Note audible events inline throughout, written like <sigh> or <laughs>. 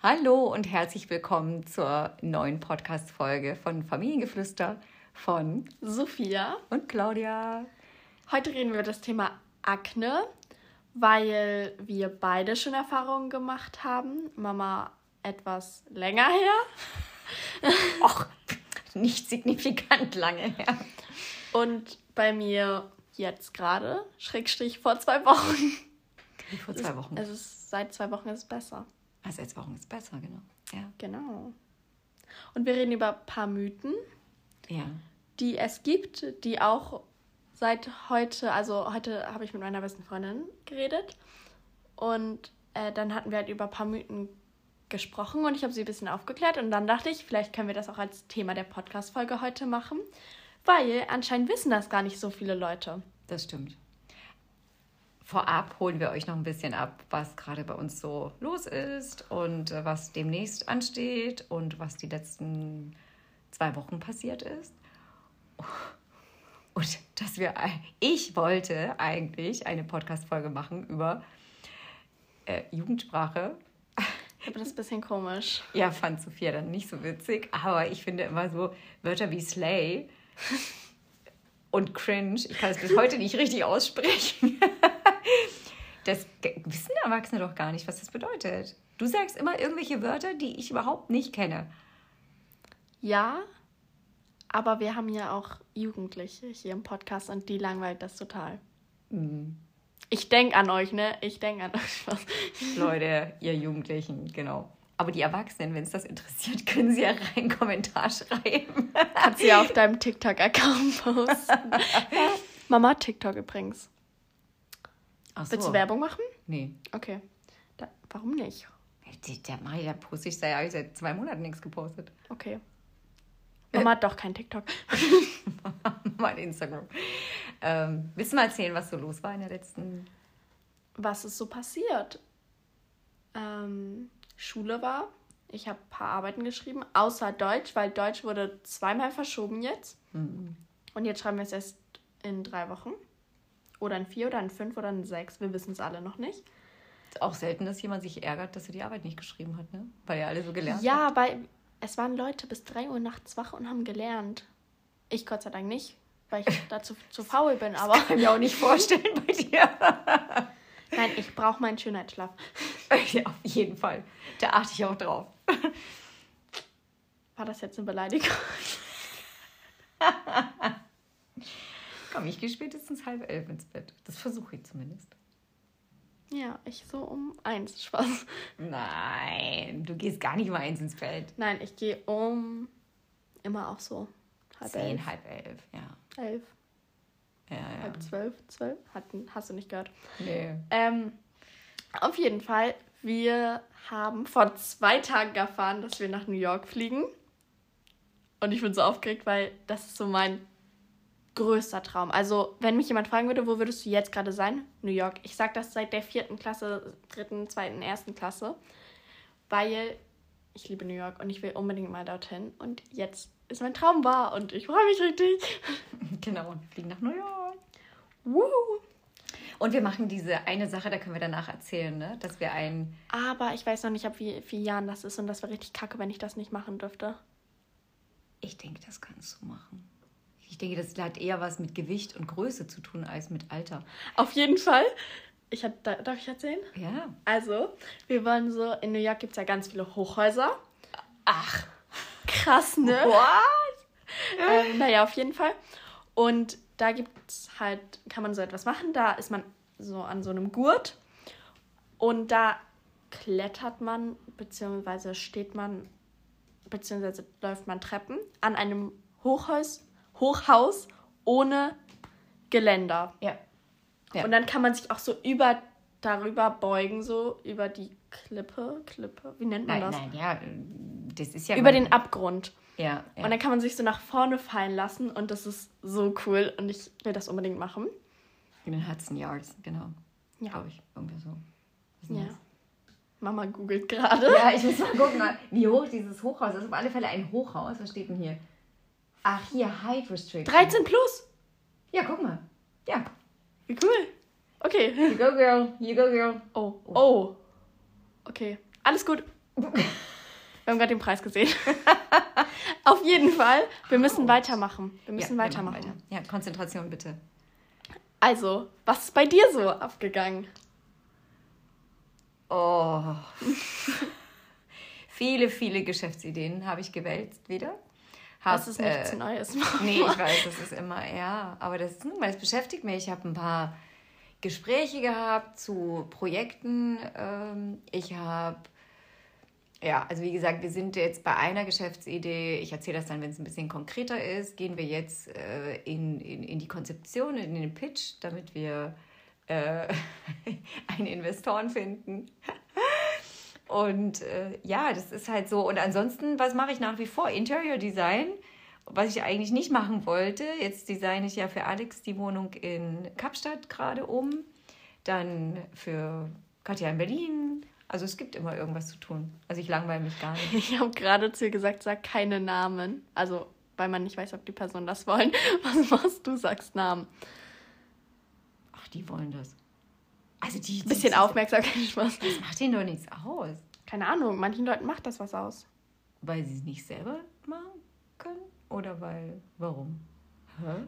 Hallo und herzlich willkommen zur neuen Podcast-Folge von Familiengeflüster von Sophia und Claudia. Heute reden wir über das Thema Akne, weil wir beide schon Erfahrungen gemacht haben. Mama etwas länger her. <laughs> Och, nicht signifikant lange her. Und bei mir jetzt gerade, Schrägstrich vor zwei Wochen. Wie vor zwei Wochen. Es ist, seit zwei Wochen ist es besser. Zwei Wochen ist besser, genau. Ja. Genau. Und wir reden über ein paar Mythen, Ja. die es gibt, die auch seit heute, also heute habe ich mit meiner besten Freundin geredet und äh, dann hatten wir halt über ein paar Mythen gesprochen und ich habe sie ein bisschen aufgeklärt und dann dachte ich, vielleicht können wir das auch als Thema der Podcast-Folge heute machen, weil anscheinend wissen das gar nicht so viele Leute. Das stimmt. Vorab holen wir euch noch ein bisschen ab, was gerade bei uns so los ist und äh, was demnächst ansteht und was die letzten zwei Wochen passiert ist. Und dass wir, ich wollte eigentlich eine Podcast-Folge machen über äh, Jugendsprache. Aber das ist ein bisschen komisch. Ja, fand Sophia dann nicht so witzig, aber ich finde immer so Wörter wie Slay und Cringe, ich kann es bis heute nicht richtig aussprechen. <laughs> Das wissen Erwachsene doch gar nicht, was das bedeutet. Du sagst immer irgendwelche Wörter, die ich überhaupt nicht kenne. Ja, aber wir haben ja auch Jugendliche hier im Podcast und die langweilt das total. Ich denke an euch, ne? Ich denke an euch. <laughs> Leute, ihr Jugendlichen, genau. Aber die Erwachsenen, wenn es das interessiert, können sie ja rein einen Kommentar schreiben. Kannst du ja auf deinem TikTok-Account posten. <laughs> Mama TikTok übrigens. Ach so. Willst du Werbung machen? Nee. Okay. Da, warum nicht? Der, Mai, der poste ich seit, seit zwei Monaten nichts gepostet. Okay. Mama hat doch kein TikTok. <laughs> mein Instagram. Ähm, willst du mal erzählen, was so los war in der letzten. Was ist so passiert? Ähm, Schule war. Ich habe ein paar Arbeiten geschrieben, außer Deutsch, weil Deutsch wurde zweimal verschoben jetzt. Und jetzt schreiben wir es erst in drei Wochen. Oder in vier oder in fünf oder in sechs. Wir wissen es alle noch nicht. Ist auch selten, dass jemand sich ärgert, dass er die Arbeit nicht geschrieben hat, ne? Weil ja alle so gelernt Ja, aber es waren Leute bis drei Uhr nachts wach und haben gelernt. Ich Gott sei Dank nicht, weil ich dazu zu faul bin. <laughs> Aber Kann ich mir auch nicht vorstellen bei dir. <laughs> nein, ich brauche meinen Schönheitsschlaf. <laughs> ja, auf jeden Fall. Da achte ich auch drauf. War das jetzt eine Beleidigung? Komm, ich gehe spätestens halb elf ins Bett. Das versuche ich zumindest. Ja, ich so um eins. Spaß. Nein, du gehst gar nicht mal eins ins Bett. Nein, ich gehe um immer auch so halb Zehn, elf. halb elf, ja. Elf, Ja, ja. halb zwölf, zwölf. Hatten, hast du nicht gehört. Nee. Ähm, auf jeden Fall, wir haben vor zwei Tagen erfahren, dass wir nach New York fliegen. Und ich bin so aufgeregt, weil das ist so mein größter Traum. Also, wenn mich jemand fragen würde, wo würdest du jetzt gerade sein? New York. Ich sage das seit der vierten Klasse, dritten, zweiten, ersten Klasse, weil ich liebe New York und ich will unbedingt mal dorthin. Und jetzt ist mein Traum wahr und ich freue mich richtig. <laughs> Genau, und fliegen nach New York. Woo! Und wir machen diese eine Sache, da können wir danach erzählen, ne? Dass wir ein. Aber ich weiß noch nicht, ab wie vielen Jahren das ist und das wäre richtig kacke, wenn ich das nicht machen dürfte. Ich denke, das kannst du machen. Ich denke, das hat eher was mit Gewicht und Größe zu tun als mit Alter. Auf jeden Fall. Ich da, darf ich erzählen? Ja. Also, wir wollen so, in New York gibt es ja ganz viele Hochhäuser. Ach. Krass, ne? What? ähm, naja, auf jeden Fall. Und da gibt's halt, kann man so etwas machen. Da ist man so an so einem Gurt. Und da klettert man, beziehungsweise steht man, beziehungsweise läuft man Treppen an einem Hochhaus, Hochhaus ohne Geländer. Ja. Ja. Und dann kann man sich auch so über darüber beugen, so über die Klippe, Klippe, wie nennt man Nein, das? nein, ja. Das ist ja. Über den Abgrund. Ja. ja. Und dann kann man sich so nach vorne fallen lassen und das ist so cool und ich will das unbedingt machen. in den Hudson Yards, genau. Ja. Glaube ich. Irgendwie so. Ja. das? Mama googelt gerade. Ja, ich muss mal gucken, wie hoch dieses Hochhaus ist. Das ist auf alle Fälle ein Hochhaus. Was steht denn hier? Ach, hier, Height Restriction. 13 plus. Ja, guck mal. Ja. Wie cool. Okay. You go, girl. You go, girl. Oh. Oh. Okay. Alles gut. <laughs> Wir haben gerade den Preis gesehen. <laughs> Auf jeden Fall, wir müssen Ouch. weitermachen. Wir müssen Ja, wir weitermachen. machen weiter. Ja, Konzentration bitte. Also, was ist bei dir so abgegangen? Oh. <laughs> viele, viele Geschäftsideen habe ich gewälzt wieder. Hab, Das ist nichts äh, Neues. <laughs> Nee, ich weiß, das ist immer, ja, aber das ist nun mal, das beschäftigt mich. Ich habe ein paar Gespräche gehabt zu Projekten. Ähm, ich habe, ja, also wie gesagt, wir sind jetzt bei einer Geschäftsidee. Ich erzähle das dann, wenn es ein bisschen konkreter ist. Gehen wir jetzt äh, in, in, in die Konzeption, in den Pitch, damit wir äh, <laughs> einen Investoren finden. Und äh, ja, das ist halt so. Und ansonsten, was mache ich nach wie vor? Interior Design, was ich eigentlich nicht machen wollte. Jetzt designe ich ja für Alex die Wohnung in Kapstadt gerade um. Dann für Katja in Berlin. Also es gibt immer irgendwas zu tun. Also ich langweile mich gar nicht. Ich habe gerade zu ihr gesagt, sag keine Namen. Also, weil man nicht weiß, ob die Personen das wollen. <laughs> Was machst du? Sagst Namen. Ach, die wollen das. Also die. die Bisschen Aufmerksamkeit, Spaß. Das macht denen doch nichts aus. Keine Ahnung, manchen Leuten macht das was aus. Weil sie es nicht selber machen können? Oder weil. Warum? Hä?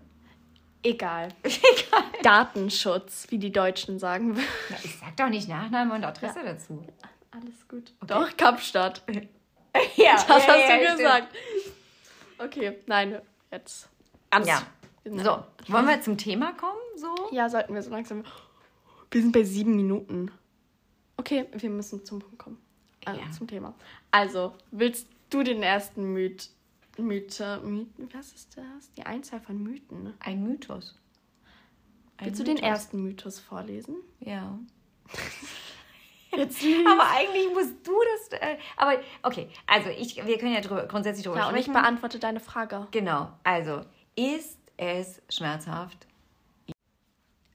Egal. <laughs> Egal. Datenschutz, wie die Deutschen sagen würden. Ich sag doch nicht Nachname und Adresse dazu. Alles gut. Doch, Kapstadt. <laughs> <laughs> Ja, Das hast du gesagt. Okay, nein, jetzt. Ernst. Ja. So, wollen wir zum Thema kommen? So? Ja, sollten wir so langsam. Wir sind bei sieben Minuten. Okay, wir müssen zum Punkt kommen. Also Ja. zum Thema. Also, willst du den ersten Myth, Mythe, Mythen, was ist das? Die Einzahl von Mythen. Ein Mythos. Ein Willst du den Mythos. ersten Mythos vorlesen? Ja. Jetzt <laughs> Aber eigentlich musst du das. Äh, aber okay, also ich, wir können ja drüber, grundsätzlich drüber Ja, und ich sprechen. beantworte deine Frage. Genau, also ist es schmerzhaft?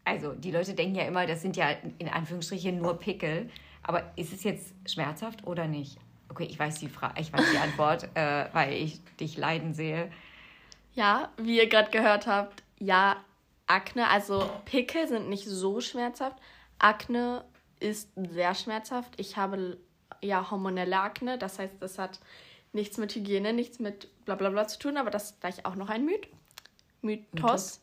Also die Leute denken ja immer, das sind ja in Anführungsstrichen nur Pickel. Aber ist es jetzt schmerzhaft oder nicht? Okay, ich weiß die Frage, ich weiß die Antwort, äh, weil ich dich leiden sehe. Ja, wie ihr gerade gehört habt, ja, Akne, also Pickel sind nicht so schmerzhaft. Akne ist sehr schmerzhaft. Ich habe ja hormonelle Akne, das heißt, das hat nichts mit Hygiene, nichts mit bla bla bla zu tun, aber das ist gleich auch noch ein Myth. Mythos,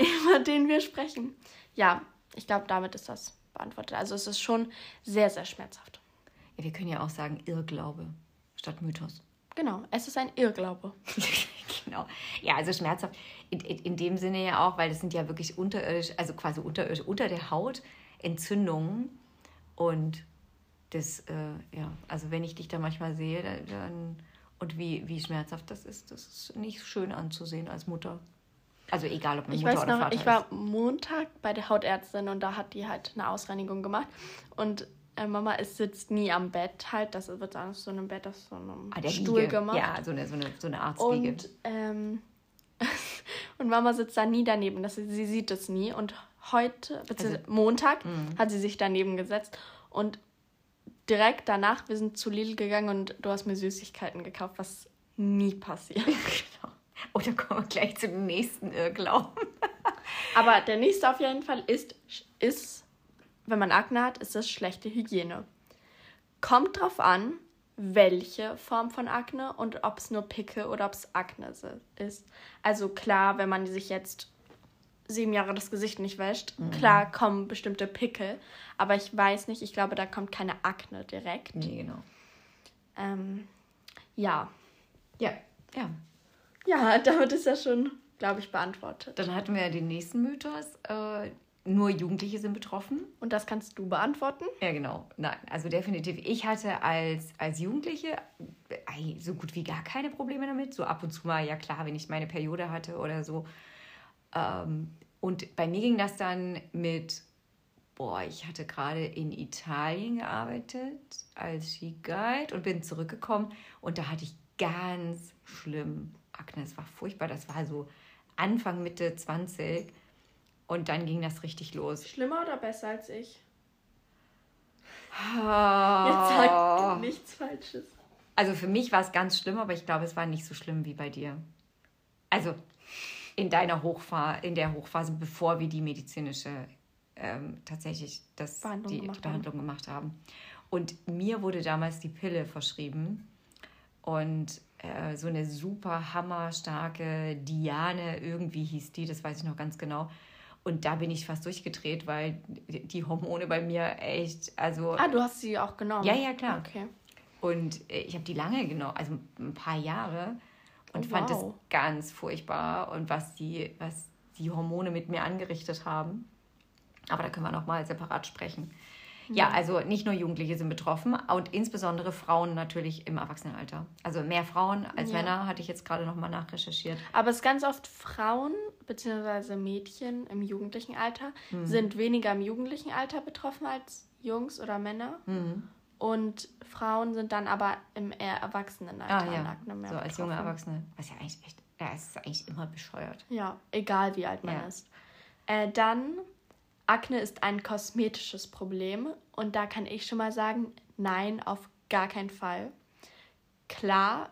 über den wir sprechen. Ja, ich glaube, damit ist das beantwortet. Also es ist schon sehr, sehr schmerzhaft. Ja, wir können ja auch sagen Irrglaube statt Mythos. Genau, es ist ein Irrglaube. <laughs> genau. Ja, also schmerzhaft in, in, in dem Sinne ja auch, weil das sind ja wirklich unterirdisch, also quasi unterirdisch, unter der Haut Entzündungen und das, äh, ja, also wenn ich dich da manchmal sehe, dann, und wie, wie schmerzhaft das ist, das ist nicht schön anzusehen als Mutter. Also egal, ob man Ich Mutter weiß oder noch, Vater ich war Montag bei der Hautärztin und da hat die halt eine Ausreinigung gemacht. Und äh, Mama ist, sitzt nie am Bett halt. Das wird auf so einem Bett auf so einem ist. Ah, Stuhl Liege. gemacht. Ja, so eine, so eine, so eine Arztliege. Und, ähm, <laughs> und Mama sitzt da nie daneben. Das, sie sieht es nie. Und heute, beziehungsweise Also, Montag, mhm. hat sie sich daneben gesetzt. Und direkt danach, wir sind zu Lidl gegangen und du hast mir Süßigkeiten gekauft, was nie passiert. <laughs> genau. Oder kommen wir gleich zu dem nächsten Irrglauben. <laughs> Aber der nächste auf jeden Fall ist, ist, wenn man Akne hat, ist das schlechte Hygiene. Kommt drauf an, welche Form von Akne und ob es nur Pickel oder ob es Akne ist. Also klar, wenn man sich jetzt sieben Jahre das Gesicht nicht wäscht, klar kommen bestimmte Pickel, aber ich weiß nicht, ich glaube, da kommt keine Akne direkt. Nee, genau. Ähm, ja. Ja, ja. Ja, damit ist ja schon, glaube ich, beantwortet. Dann hatten wir den nächsten Mythos. Äh, nur Jugendliche sind betroffen. Und das kannst du beantworten? Ja, genau. Nein, also definitiv. Ich hatte als, als Jugendliche so gut wie gar keine Probleme damit. So ab und zu mal, ja klar, wenn ich meine Periode hatte oder so. Ähm, und bei mir ging das dann mit, boah, ich hatte gerade in Italien gearbeitet als Skiguide und bin zurückgekommen und da hatte ich ganz schlimm Akne. Es war furchtbar. Das war so Anfang, Mitte 20 und dann ging das richtig los. Schlimmer oder besser als ich? Ah. Jetzt sag nichts Falsches. Also für mich war es ganz schlimm, aber ich glaube, es war nicht so schlimm wie bei dir. Also in deiner Hochphase, in der Hochphase, bevor wir die medizinische ähm, tatsächlich das, Behandlung die gemacht haben. Behandlung gemacht haben. Und mir wurde damals die Pille verschrieben. Und äh, so eine super hammerstarke Diane, irgendwie hieß die, das weiß ich noch ganz genau. Und da bin ich fast durchgedreht, weil die Hormone bei mir echt, also. Ah, du hast sie auch genommen? Ja, ja, klar. Okay. Und äh, ich habe die lange genommen, also ein paar Jahre. Und oh, fand wow. das ganz furchtbar und was die, was die Hormone mit mir angerichtet haben. Aber da können wir nochmal separat sprechen. Ja, also nicht nur Jugendliche sind betroffen und insbesondere Frauen natürlich im Erwachsenenalter. Also mehr Frauen als ja. Männer, hatte ich jetzt gerade nochmal nachrecherchiert. Aber es ist ganz oft Frauen bzw. Mädchen im jugendlichen Alter mhm. sind weniger im jugendlichen Alter betroffen als Jungs oder Männer. Mhm. Und Frauen sind dann aber im eher Erwachsenenalter. Ah, ja. so betroffen. als junge Erwachsene. Was ja eigentlich echt, ja, es ist eigentlich immer bescheuert. Ja, egal wie alt man ja. ist. Äh, dann Akne ist ein kosmetisches Problem und da kann ich schon mal sagen, nein, auf gar keinen Fall. Klar,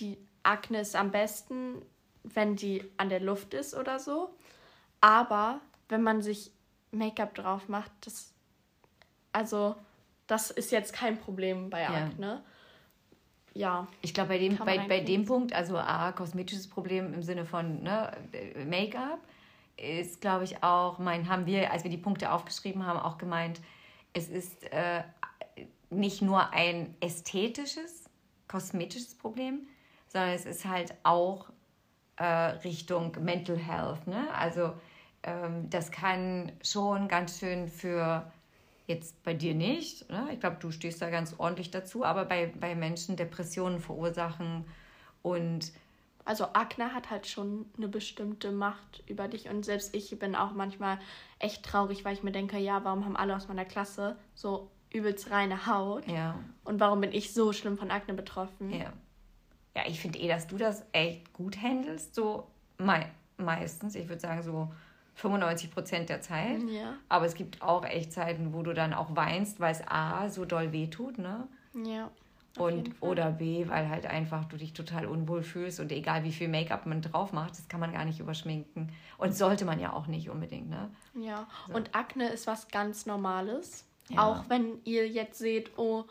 die Akne ist am besten, wenn die an der Luft ist oder so, aber wenn man sich Make-up drauf macht, das also das ist jetzt kein Problem bei Akne. Ja. Ich glaube, bei dem, bei, bei dem Punkt, also A, kosmetisches Problem im Sinne von ne, Make-up, ist, glaube ich, auch, mein, haben wir, als wir die Punkte aufgeschrieben haben, auch gemeint, es ist äh, nicht nur ein ästhetisches, kosmetisches Problem, sondern es ist halt auch äh, Richtung Mental Health. Ne? Also ähm, das kann schon ganz schön für, jetzt bei dir nicht, ne? ich glaube, du stehst da ganz ordentlich dazu, aber bei, bei Menschen Depressionen verursachen und also Akne hat halt schon eine bestimmte Macht über dich und selbst ich bin auch manchmal echt traurig, weil ich mir denke, ja, warum haben alle aus meiner Klasse so übelst reine Haut? Ja. Und warum bin ich so schlimm von Akne betroffen? Ja. Ja, ich finde eh, dass du das echt gut handelst, so mei meistens. Ich würde sagen so 95 Prozent der Zeit. Ja. Aber es gibt auch echt Zeiten, wo du dann auch weinst, weil es A so doll wehtut, ne? Ja. Und, oder B, weil halt einfach du dich total unwohl fühlst und egal wie viel Make-up man drauf macht, das kann man gar nicht überschminken. Und sollte man ja auch nicht unbedingt, ne? Ja, so. und Akne ist was ganz Normales. Ja. Auch wenn ihr jetzt seht, oh,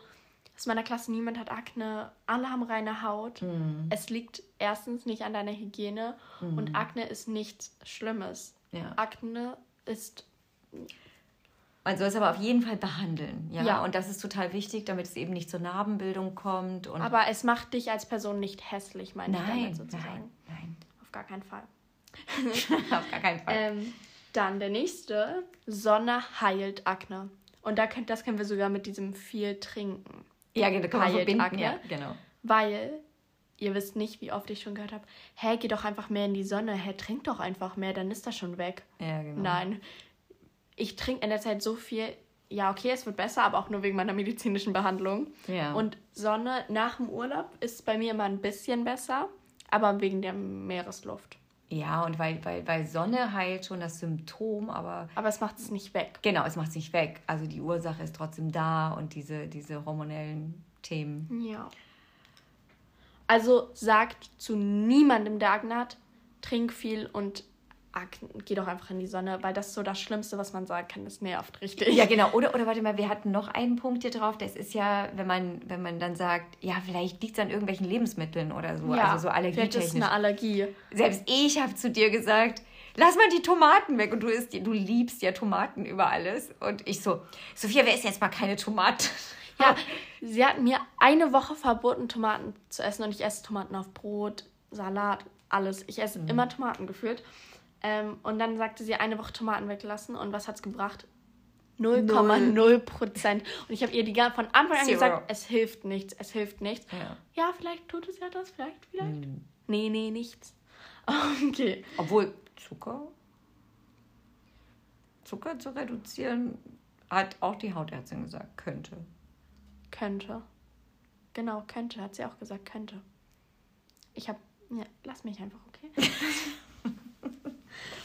aus meiner Klasse niemand hat Akne, alle haben reine Haut. Mhm. Es liegt erstens nicht an deiner Hygiene mhm. und Akne ist nichts Schlimmes. Ja. Akne ist man soll es aber auf jeden Fall behandeln. Ja? ja. Und das ist total wichtig, damit es eben nicht zur Narbenbildung kommt. Und aber es macht dich als Person nicht hässlich, meine nein, ich damit sozusagen. Nein, nein. Auf gar keinen Fall. <laughs> auf gar keinen Fall. Ähm, dann der nächste. Sonne heilt Akne. Und da könnt, das können wir sogar mit diesem viel trinken. Ja, genau, kann man verbinden. Akne, ja, genau. Weil ihr wisst nicht, wie oft ich schon gehört habe, hä, geh doch einfach mehr in die Sonne, hä, trink doch einfach mehr, dann ist das schon weg. Ja, genau. Nein, ich trinke in der Zeit so viel. Ja, okay, es wird besser, aber auch nur wegen meiner medizinischen Behandlung. Ja. Und Sonne nach dem Urlaub ist bei mir immer ein bisschen besser, aber wegen der Meeresluft. Ja, und weil, weil, weil Sonne heilt schon das Symptom, aber. Aber es macht es nicht weg. Genau, es macht es nicht weg. Also die Ursache ist trotzdem da und diese, diese hormonellen Themen. Ja. Also sagt zu niemandem, hat, trink viel und geh doch einfach in die Sonne, weil das ist so das Schlimmste, was man sagen kann. Das nervt richtig. Ja, genau. Oder, oder warte mal, wir hatten noch einen Punkt hier drauf. Das ist ja, wenn man, wenn man dann sagt, ja, vielleicht liegt es an irgendwelchen Lebensmitteln oder so. Ja, also so allergietechnisch. Vielleicht ist eine Allergie. Selbst ich habe zu dir gesagt, lass mal die Tomaten weg. Und du, isst, du liebst ja Tomaten über alles. Und ich so, Sophia, wer isst jetzt mal keine Tomaten? Ja, sie hat mir eine Woche verboten, Tomaten zu essen. Und ich esse Tomaten auf Brot, Salat, alles. Ich esse mhm. immer Tomaten gefühlt. Ähm, und dann sagte sie, eine Woche Tomaten weglassen. Und was hat es gebracht? 0,0 Prozent. Und ich habe ihr die von Anfang an Zero. gesagt, es hilft nichts, es hilft nichts. Ja, ja vielleicht tut es ja das, vielleicht, vielleicht. Hm. Nee, nee, nichts. <laughs> Okay. Obwohl Zucker, Zucker zu reduzieren, hat auch die Hautärztin gesagt, könnte. Könnte. Genau, könnte, hat sie auch gesagt, könnte. Ich habe, ja, lass mich einfach, okay? <laughs>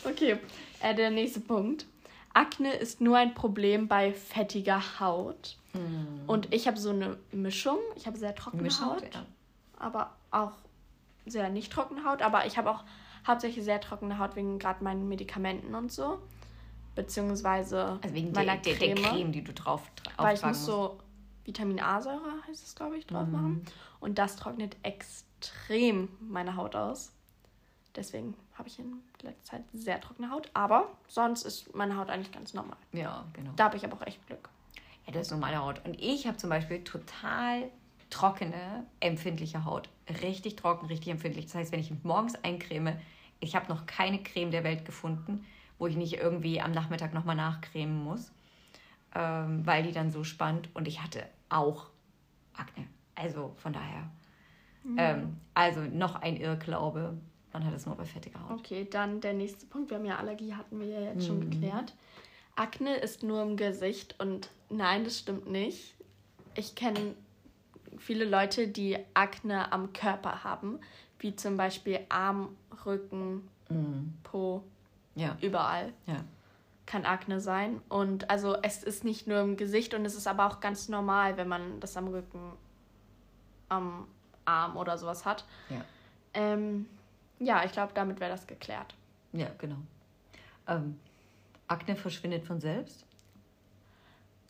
Okay, äh, der nächste Punkt. Akne ist nur ein Problem bei fettiger Haut. Mm. Und ich habe so eine Mischung. Ich habe sehr trockene Mischung, Haut, ja. aber auch sehr nicht trockene Haut. Aber ich habe auch hauptsächlich sehr trockene Haut wegen gerade meinen Medikamenten und so. Beziehungsweise also wegen meiner der, Creme, der, Creme, die du drauf, Weil ich muss so Vitamin A-Säure, heißt es, glaube ich, drauf machen. Und das trocknet extrem meine Haut aus. Deswegen habe ich in letzter Zeit sehr trockene Haut. Aber sonst ist meine Haut eigentlich ganz normal. Ja, genau. Da habe ich aber auch echt Glück. Ja, das ist normale Haut. Und ich habe zum Beispiel total trockene, empfindliche Haut. Richtig trocken, richtig empfindlich. Das heißt, wenn ich mich morgens eincreme, ich habe noch keine Creme der Welt gefunden, wo ich nicht irgendwie am Nachmittag nochmal nachcremen muss, ähm, weil die dann so spannt. Und ich hatte auch Akne. Also von daher. Ähm, also noch ein Irrglaube. Man hat es nur bei fettiger Haut. Okay, dann der nächste Punkt. Wir haben ja Allergie, hatten wir ja jetzt schon geklärt. Akne ist nur im Gesicht und nein, das stimmt nicht. Ich kenne viele Leute, die Akne am Körper haben, wie zum Beispiel Arm, Rücken, Po, Ja, überall ja. kann Akne sein. Und also es ist nicht nur im Gesicht und es ist aber auch ganz normal, wenn man das am Rücken, am Arm oder sowas hat. Ja, Ähm, ja, ich glaube, damit wäre das geklärt. ja genau. Ähm, Akne verschwindet von selbst?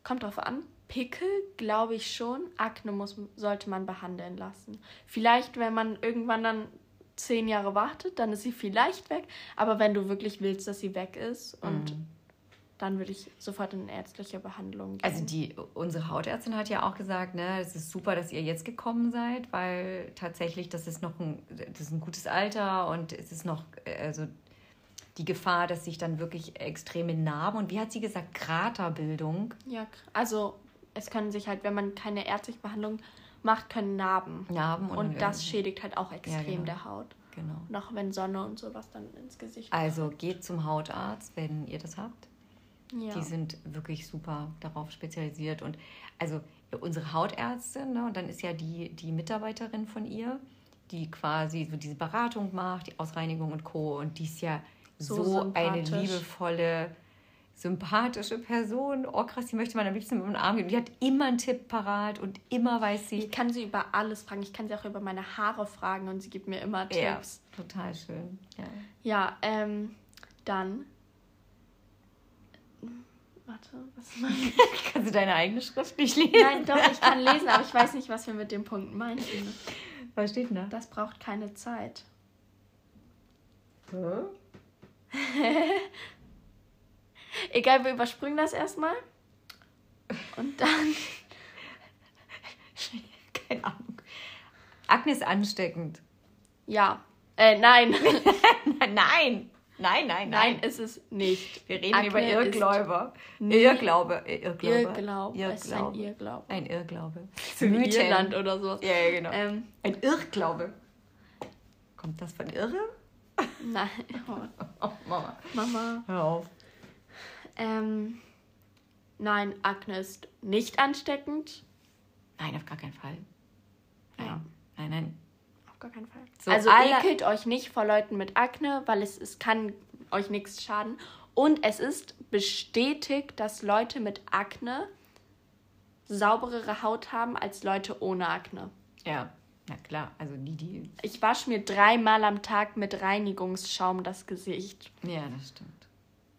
Kommt drauf an. Pickel glaube ich schon. Akne muss, sollte man behandeln lassen. Vielleicht, wenn man irgendwann dann zehn Jahre wartet, dann ist sie vielleicht weg. Aber wenn du wirklich willst, dass sie weg ist, und dann würde ich sofort in ärztliche Behandlung gehen. Also die, unsere Hautärztin hat ja auch gesagt, ne, es ist super, dass ihr jetzt gekommen seid, weil tatsächlich das ist noch ein, das ist ein gutes Alter und es ist noch, also die Gefahr, dass sich dann wirklich extreme Narben und wie hat sie gesagt, Kraterbildung, ja, also es können sich halt, wenn man keine ärztliche Behandlung macht, können Narben. Narben und, Und das schädigt halt auch extrem genau. der Haut. genau. Noch wenn Sonne und sowas dann ins Gesicht Also geht zum Hautarzt, wenn ihr das habt. Ja. Die sind wirklich super darauf spezialisiert. Und also unsere Hautärztin, ne, und dann ist ja die, die Mitarbeiterin von ihr, die quasi so diese Beratung macht, die Ausreinigung und Co. Und die ist ja So so, eine liebevolle, sympathische Person. Oh krass, die möchte man am liebsten mit dem Arm geben. Die hat immer einen Tipp parat und immer weiß sie. Ich kann sie über alles fragen. Ich kann sie auch über meine Haare fragen und sie gibt mir immer Ja, Tipps. total schön. Ja. Ja, ähm, dann. Warte, was <laughs> mein... Kannst du deine eigene Schrift nicht lesen? Nein, doch, ich kann lesen, aber ich weiß nicht, was wir mit dem Punkt meinen. Was steht denn da? Das braucht keine Zeit. <laughs> Egal, wir überspringen das erstmal. Und dann. <laughs> Keine Ahnung. Akne ist ansteckend. Ja. Äh, nein. Nein, nein, nein, nein. Nein, ist es nicht. Wir reden Akne über nie- Irrglaube. äh, Irrglaube. Irrglaube. Es ist ein Irrglaube. Irrglaube. Ein Irrglaube. So <laughs> wie. Irland oder sowas. Ja, ja, genau. Ähm, Ein Irrglaube. Kommt das von Irre? nein. Oh, <laughs> Oh, Mama. Mama. Hör auf. Ähm, nein, Akne ist nicht ansteckend. Nein, auf gar keinen Fall. Nein, Ja. nein, nein. Gar keinen Fall. So, also ekelt euch nicht vor Leuten mit Akne, weil es, es kann euch nichts schaden. Und es ist bestätigt, dass Leute mit Akne sauberere Haut haben als Leute ohne Akne. Ja, na klar. Also die, die. Ich wasche mir dreimal am Tag mit Reinigungsschaum das Gesicht. Ja, das stimmt.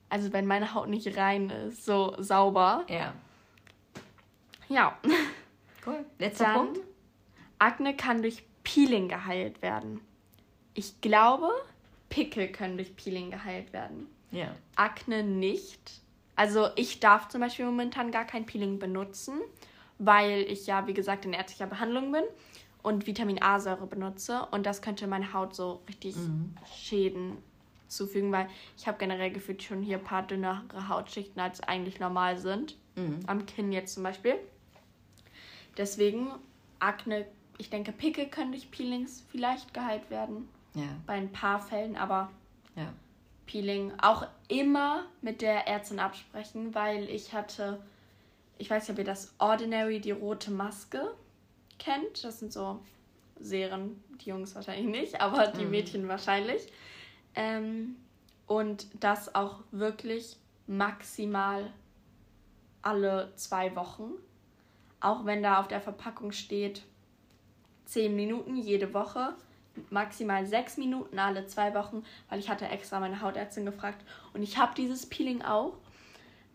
Also wenn meine Haut nicht rein ist, so sauber. Ja. Ja. Cool. Letzter Dann, Punkt. Akne kann durch Peeling geheilt werden. Ich glaube, Pickel können durch Peeling geheilt werden. Ja. Akne nicht. Also ich darf zum Beispiel momentan gar kein Peeling benutzen, weil ich ja, wie gesagt, in ärztlicher Behandlung bin und Vitamin A-Säure benutze. Und das könnte meine Haut so richtig Schäden zufügen, weil ich habe generell gefühlt schon hier ein paar dünnere Hautschichten, als eigentlich normal sind. Am Kinn jetzt zum Beispiel. Deswegen Akne, ich denke, Pickel können durch Peelings vielleicht geheilt werden. Ja. Bei ein paar Fällen, aber Ja. Peeling auch immer mit der Ärztin absprechen, weil ich hatte, ich weiß nicht, ob ihr das Ordinary, die rote Maske kennt. Das sind so Serien, die Jungs wahrscheinlich nicht, aber die Mädchen wahrscheinlich. Ähm, und das auch wirklich maximal alle zwei Wochen. Auch wenn da auf der Verpackung steht 10 Minuten jede Woche, maximal 6 Minuten alle zwei Wochen, weil ich hatte extra meine Hautärztin gefragt und ich habe dieses Peeling auch.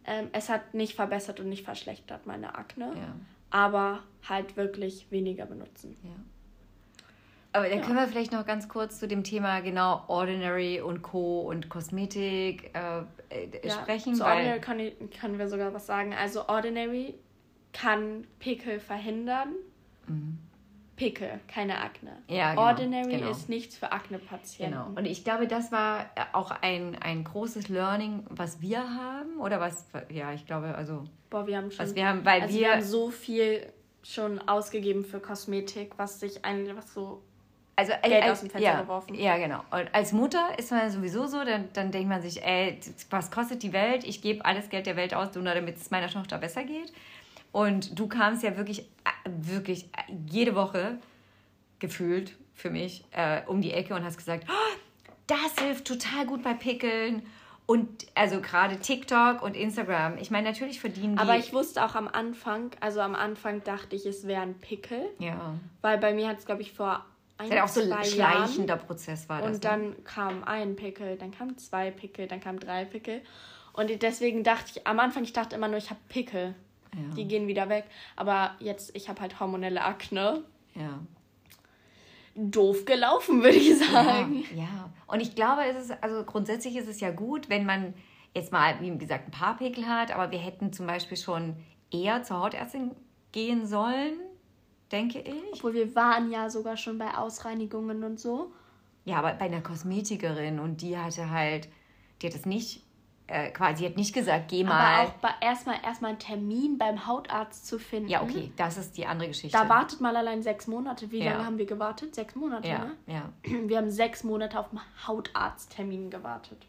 Ähm, es hat nicht verbessert und nicht verschlechtert meine Akne, Ja. aber halt wirklich weniger benutzen. Ja. Aber dann können wir vielleicht noch ganz kurz zu dem Thema genau Ordinary und Co. und Kosmetik äh, äh, Ja, sprechen. Zu Ordinary kann ich, können wir sogar was sagen. Also Ordinary kann Pickel verhindern. Pickel, keine Akne. Ja, genau, Ordinary genau. ist nichts für Akne-Patienten. Genau. Und ich glaube, das war äh, auch ein, ein großes Learning, was wir haben. Oder was, ja, ich glaube, also, Boah, wir haben schon. was wir haben, weil also wir. wir haben so viel schon ausgegeben für Kosmetik, was sich eigentlich was so also, Geld als, aus dem Fenster ja, geworfen. Ja, genau. Und als Mutter ist man sowieso so, dann, dann denkt man sich, ey, was kostet die Welt? Ich gebe alles Geld der Welt aus, nur damit es meiner Tochter besser geht. Und du kamst ja wirklich, wirklich jede Woche gefühlt für mich äh, um die Ecke und hast gesagt, oh, das hilft total gut bei Pickeln. Und also gerade TikTok und Instagram. Ich meine, natürlich verdienen die. Aber ich wusste auch am Anfang, also am Anfang dachte ich, es wäre ein Pickel, ja. weil bei mir hat es, glaube ich, vor ein, Das auch so ein Jahren schleichender Prozess war das. und ne? dann kam ein Pickel, dann kamen zwei Pickel, dann kamen drei Pickel. Und deswegen dachte ich, am Anfang, ich dachte immer nur, ich habe Pickel. Ja. Die gehen wieder weg. Aber jetzt, ich habe halt hormonelle Akne. ja. Doof gelaufen, würde ich sagen. Ja, ja. Und ich glaube, es ist, also grundsätzlich ist es ja gut, wenn man jetzt mal, wie gesagt, ein paar Pickel hat, aber wir hätten zum Beispiel schon eher zur Hautärztin gehen sollen, denke ich. Obwohl wir waren ja sogar schon bei Ausreinigungen und so. Ja, aber bei einer Kosmetikerin und die hatte halt, die hat es nicht, äh, quasi, hat nicht gesagt, geh mal. Aber auch erstmal erstmal einen Termin beim Hautarzt zu finden. ja, okay, das ist die andere Geschichte. Da wartet mal allein sechs Monate. Wie Ja. lange haben wir gewartet? Sechs Monate, ja, ne? ja. Wir haben sechs Monate auf einen Hautarzttermin gewartet.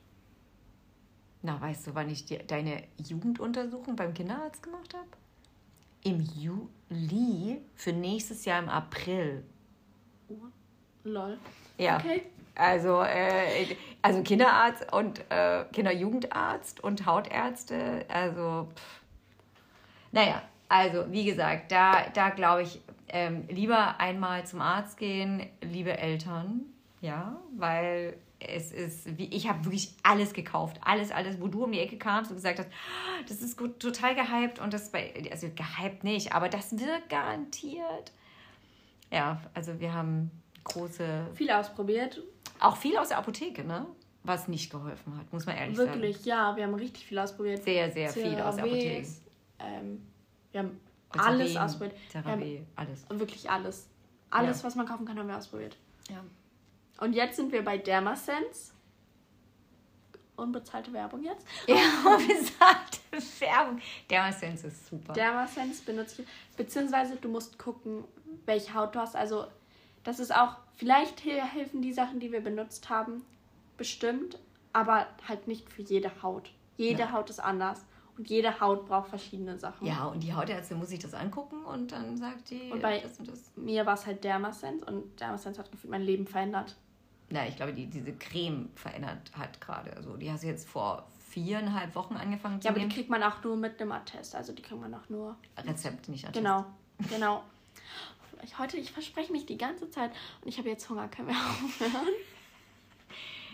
Na, weißt du, wann ich die, deine Jugenduntersuchung beim Kinderarzt gemacht habe? Im Juli für nächstes Jahr im April. Lol. Ja. Okay. Also, äh, also Kinderarzt und äh, Kinderjugendarzt und Hautärzte, also pff. naja, also wie gesagt, da, da glaube ich, ähm, lieber einmal zum Arzt gehen, liebe Eltern, ja, weil es ist, wie ich habe wirklich alles gekauft, alles, alles, wo du um die Ecke kamst und gesagt hast, "Ah, das ist gut, total gehypt und das bei, also gehypt nicht, aber das wirkt garantiert. Ja, also wir haben große Viel ausprobiert. Auch viel aus der Apotheke, ne? Was nicht geholfen hat, muss man ehrlich sagen. Wirklich, ja. Wir haben richtig viel ausprobiert. Sehr, sehr viel aus der Apotheke. Ähm, wir haben Und alles ausprobiert. CeraVe, alles. wirklich alles. Alles, Ja. was man kaufen kann, haben wir ausprobiert. Ja. Und jetzt sind wir bei Dermasense. Unbezahlte Werbung jetzt. <laughs> Ja, unbezahlte Werbung. Dermasense ist super. Dermasense benutze ich. Beziehungsweise du musst gucken, welche Haut du hast. Also, das ist auch, vielleicht helfen die Sachen, die wir benutzt haben, bestimmt, aber halt nicht für jede Haut. Jede Ja. Haut ist anders. Und jede Haut braucht verschiedene Sachen. ja, und die Hautärztin muss sich das angucken und dann sagt die Und bei- das und das. Mir war es halt Dermasense und Dermasense hat gefühlt mein Leben verändert. Na, ich glaube, die diese Creme verändert hat gerade. Also, die hast du jetzt vor viereinhalb Wochen angefangen zu Ja, aber die nehmen. kriegt man auch nur mit einem Attest. Also die kriegt man auch nur. Rezept, nicht Attest. Genau, genau. Ich, heute, ich verspreche mich die ganze Zeit und ich habe jetzt Hunger. Können wir <laughs> aufhören?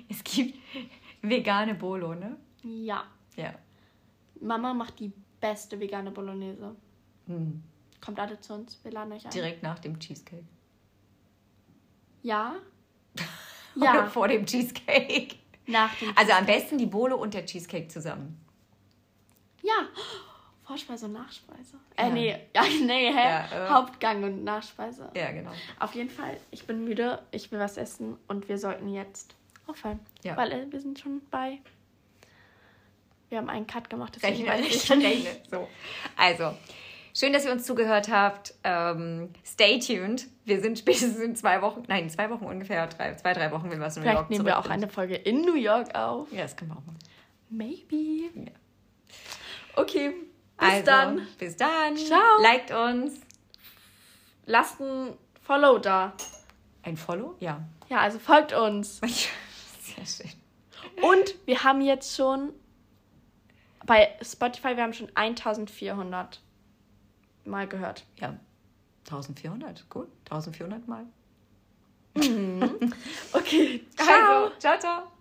Es gibt vegane Bolo, ne? Ja. Ja. Mama macht die beste vegane Bolognese. Hm. Kommt alle zu uns, wir laden euch ein. Direkt nach dem Cheesecake. Ja. <laughs> Oder Ja, vor dem Cheesecake. nach dem. Also am besten die Bolo und der Cheesecake zusammen. Ja. Vorspeise und Nachspeise. Ja. Äh, nee. <laughs> Ja, nee, hä? Ja, äh. Hauptgang und Nachspeise. Ja, genau. Auf jeden Fall, ich bin müde, ich will was essen und wir sollten jetzt aufhören. Ja. Weil äh, wir sind schon bei. Wir haben einen Cut gemacht, deswegen Rechne, weiß <laughs> ich schon rechne. So. Also, schön, dass ihr uns zugehört habt. Ähm, stay tuned. Wir sind spätestens in zwei Wochen, nein, in zwei Wochen ungefähr, drei, zwei, drei Wochen, wenn wir aus New Vielleicht York nehmen wir auch sind. eine Folge in New York auf. Ja, das können wir auch machen. Maybe. Ja. Okay, bis also, dann. Bis dann. Ciao. Liked uns. Lasst ein Follow da. Ein Follow? Ja. Ja, also folgt uns. <laughs> Sehr schön. Und wir haben jetzt schon bei Spotify, wir haben schon 1400 Mal gehört. Ja. 1400, gut. 1400 Mal. <laughs> Okay, ciao. Also, ciao, ciao.